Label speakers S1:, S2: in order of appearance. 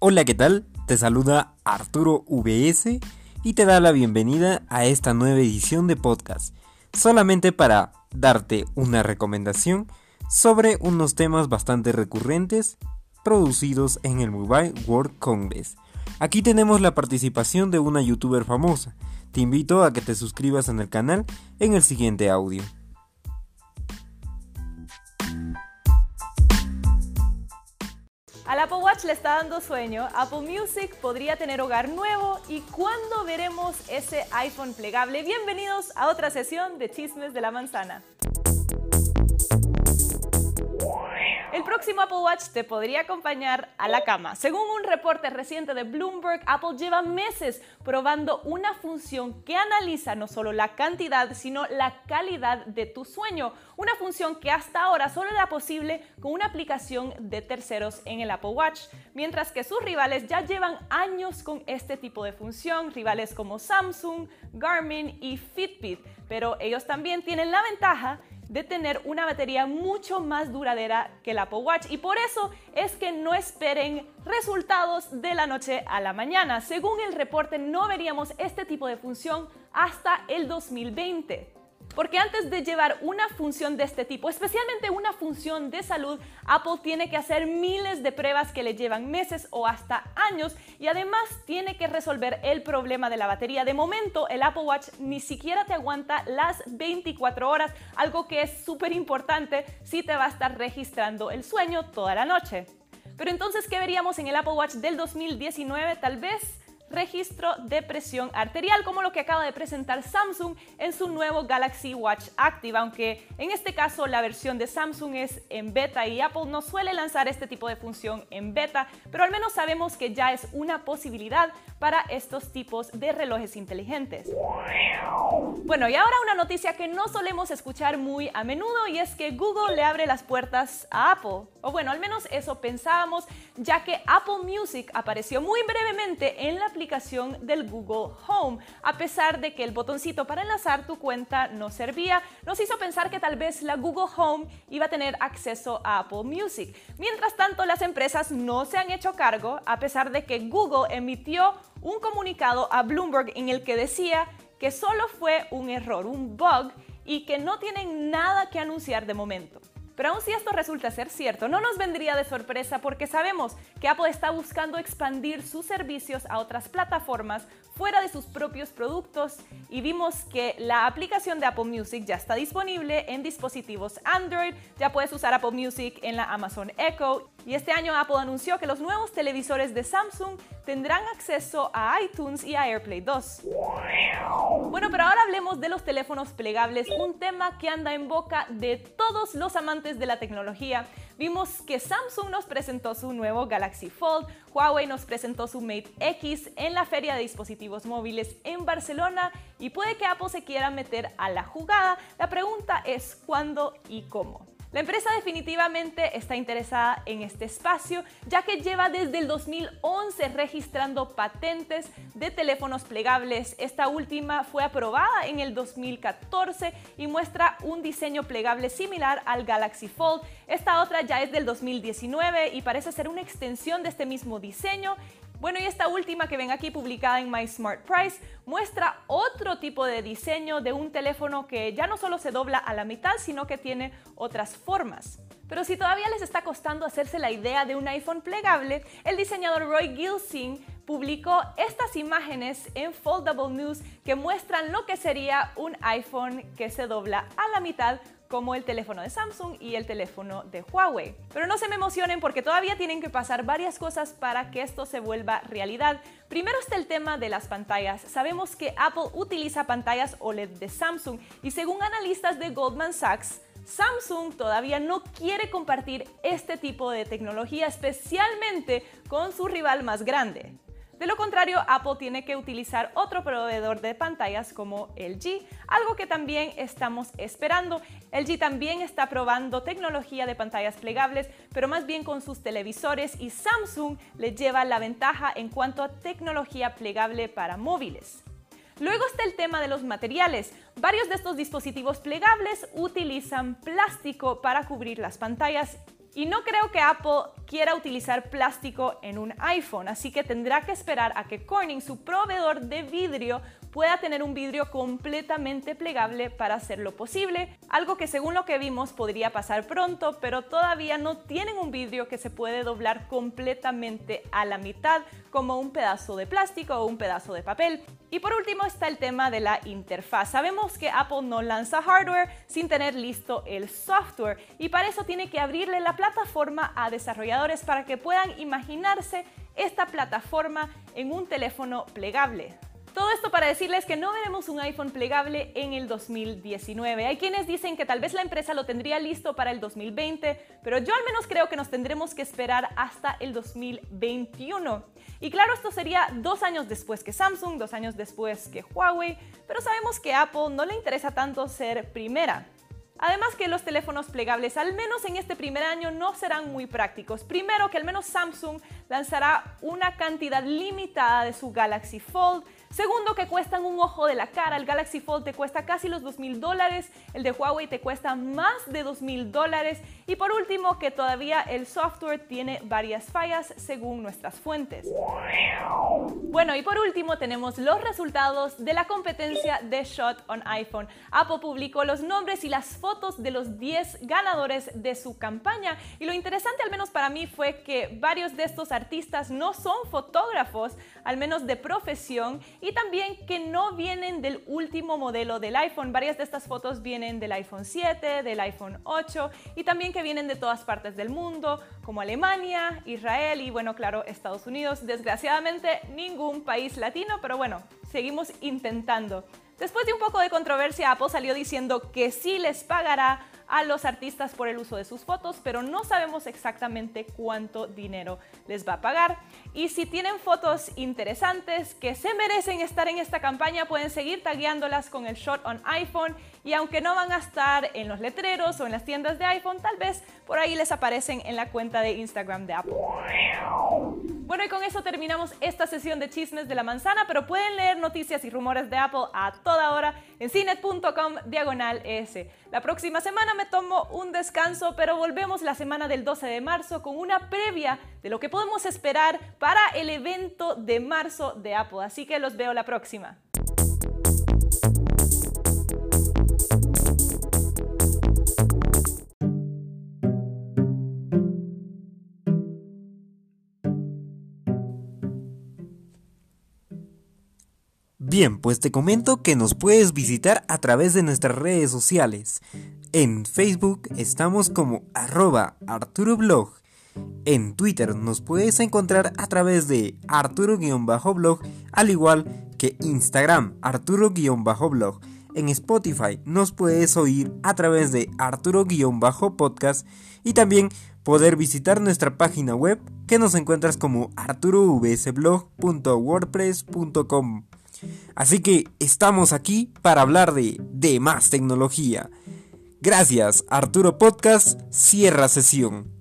S1: Hola, ¿qué tal? Te saluda Arturo VS y te da la bienvenida a esta nueva edición de podcast, solamente para darte una recomendación sobre unos temas bastante recurrentes producidos en el Mobile World Congress. Aquí tenemos la participación de una youtuber famosa. Te invito a que te suscribas en el canal en el siguiente audio.
S2: Al Apple Watch le está dando sueño, Apple Music podría tener hogar nuevo y cuándo veremos ese iPhone plegable. Bienvenidos a otra sesión de Chismes de la Manzana. El próximo Apple Watch te podría acompañar a la cama. Según un reporte reciente de Bloomberg, Apple lleva meses probando una función que analiza no solo la cantidad, sino la calidad de tu sueño. Una función que hasta ahora solo era posible con una aplicación de terceros en el Apple Watch, mientras que sus rivales ya llevan años con este tipo de función, rivales como Samsung, Garmin y Fitbit, pero ellos también tienen la ventaja de tener una batería mucho más duradera que el Apple Watch y por eso es que no esperen resultados de la noche a la mañana. Según el reporte no veríamos este tipo de función hasta el 2020. Porque antes de llevar una función de este tipo, especialmente una función de salud, Apple tiene que hacer miles de pruebas que le llevan meses o hasta años y además tiene que resolver el problema de la batería. De momento, el Apple Watch ni siquiera te aguanta las 24 horas, algo que es súper importante si te va a estar registrando el sueño toda la noche. Pero entonces, ¿qué veríamos en el Apple Watch del 2019? Tal vez registro de presión arterial, como lo que acaba de presentar Samsung en su nuevo Galaxy Watch Active, aunque en este caso la versión de Samsung es en beta y Apple no suele lanzar este tipo de función en beta, pero al menos sabemos que ya es una posibilidad para estos tipos de relojes inteligentes. Bueno, y ahora una noticia que no solemos escuchar muy a menudo y es que Google le abre las puertas a Apple. O bueno, al menos eso pensábamos, ya que Apple Music apareció muy brevemente en la del Google Home. A pesar de que el botoncito para enlazar tu cuenta no servía, nos hizo pensar que tal vez la Google Home iba a tener acceso a Apple Music. Mientras tanto, las empresas no se han hecho cargo, a pesar de que Google emitió un comunicado a Bloomberg en el que decía que solo fue un error, un bug, y que no tienen nada que anunciar de momento. Pero aun si esto resulta ser cierto, no nos vendría de sorpresa porque sabemos que Apple está buscando expandir sus servicios a otras plataformas fuera de sus propios productos. Y vimos que la aplicación de Apple Music ya está disponible en dispositivos Android, ya puedes usar Apple Music en la Amazon Echo y este año Apple anunció que los nuevos televisores de Samsung tendrán acceso a iTunes y a AirPlay 2. Bueno, pero ahora hablemos de los teléfonos plegables, un tema que anda en boca de todos los amantes de la tecnología. Vimos que Samsung nos presentó su nuevo Galaxy Fold, Huawei nos presentó su Mate X en la feria de dispositivos móviles en Barcelona y puede que Apple se quiera meter a la jugada. La pregunta es cuándo y cómo. La empresa definitivamente está interesada en este espacio, ya que lleva desde el 2011 registrando patentes de teléfonos plegables. Esta última fue aprobada en el 2014 y muestra un diseño plegable similar al Galaxy Fold. Esta otra ya es del 2019 y parece ser una extensión de este mismo diseño bueno, y esta última que ven aquí publicada en My Smart Price muestra otro tipo de diseño de un teléfono que ya no solo se dobla a la mitad, sino que tiene otras formas. Pero si todavía les está costando hacerse la idea de un iPhone plegable, el diseñador Roy Gilsing publicó estas imágenes en Foldable News que muestran lo que sería un iPhone que se dobla a la mitad como el teléfono de Samsung y el teléfono de Huawei. Pero no se me emocionen porque todavía tienen que pasar varias cosas para que esto se vuelva realidad. Primero está el tema de las pantallas. Sabemos que Apple utiliza pantallas OLED de Samsung y según analistas de Goldman Sachs, Samsung todavía no quiere compartir este tipo de tecnología, especialmente con su rival más grande. De lo contrario, Apple tiene que utilizar otro proveedor de pantallas como LG, algo que también estamos esperando. LG también está probando tecnología de pantallas plegables, pero más bien con sus televisores y Samsung le lleva la ventaja en cuanto a tecnología plegable para móviles. Luego está el tema de los materiales. Varios de estos dispositivos plegables utilizan plástico para cubrir las pantallas y no creo que Apple quiera utilizar plástico en un iPhone, así que tendrá que esperar a que Corning, su proveedor de vidrio, pueda tener un vidrio completamente plegable para hacerlo posible, algo que según lo que vimos podría pasar pronto, pero todavía no tienen un vidrio que se puede doblar completamente a la mitad, como un pedazo de plástico o un pedazo de papel. Y por último está el tema de la interfaz. Sabemos que Apple no lanza hardware sin tener listo el software y para eso tiene que abrirle la plataforma a desarrolladores para que puedan imaginarse esta plataforma en un teléfono plegable. Todo esto para decirles que no veremos un iPhone plegable en el 2019. Hay quienes dicen que tal vez la empresa lo tendría listo para el 2020, pero yo al menos creo que nos tendremos que esperar hasta el 2021. Y claro, esto sería dos años después que Samsung, dos años después que Huawei, pero sabemos que a Apple no le interesa tanto ser primera. Además que los teléfonos plegables, al menos en este primer año, no serán muy prácticos. Primero que al menos Samsung lanzará una cantidad limitada de su Galaxy Fold, Segundo, que cuestan un ojo de la cara. El Galaxy Fold te cuesta casi los 2.000 dólares, el de Huawei te cuesta más de 2.000 dólares. Y por último, que todavía el software tiene varias fallas según nuestras fuentes. Bueno, y por último tenemos los resultados de la competencia de Shot on iPhone. Apple publicó los nombres y las fotos de los 10 ganadores de su campaña. Y lo interesante, al menos para mí, fue que varios de estos artistas no son fotógrafos, al menos de profesión, y también que no vienen del último modelo del iPhone. Varias de estas fotos vienen del iPhone 7, del iPhone 8 y también que vienen de todas partes del mundo, como Alemania, Israel y bueno, claro, Estados Unidos. Desgraciadamente ningún país latino, pero bueno, seguimos intentando. Después de un poco de controversia, Apple salió diciendo que sí les pagará a los artistas por el uso de sus fotos, pero no sabemos exactamente cuánto dinero les va a pagar. Y si tienen fotos interesantes que se merecen estar en esta campaña, pueden seguir tagueándolas con el shot on iPhone y aunque no van a estar en los letreros o en las tiendas de iPhone, tal vez por ahí les aparecen en la cuenta de Instagram de Apple. Bueno, y con eso terminamos esta sesión de chismes de la manzana, pero pueden leer noticias y rumores de Apple a toda hora en cinet.com diagonal ES. La próxima semana me tomo un descanso, pero volvemos la semana del 12 de marzo con una previa de lo que podemos esperar para el evento de marzo de Apple. Así que los veo la próxima.
S1: Bien, pues te comento que nos puedes visitar a través de nuestras redes sociales. En Facebook estamos como arroba arturoblog. En Twitter nos puedes encontrar a través de arturo-blog, al igual que Instagram arturo-blog. En Spotify nos puedes oír a través de arturo-podcast y también poder visitar nuestra página web que nos encuentras como arturovsblog.wordpress.com. Así que estamos aquí para hablar de, de más tecnología. Gracias, Arturo Podcast, cierra sesión.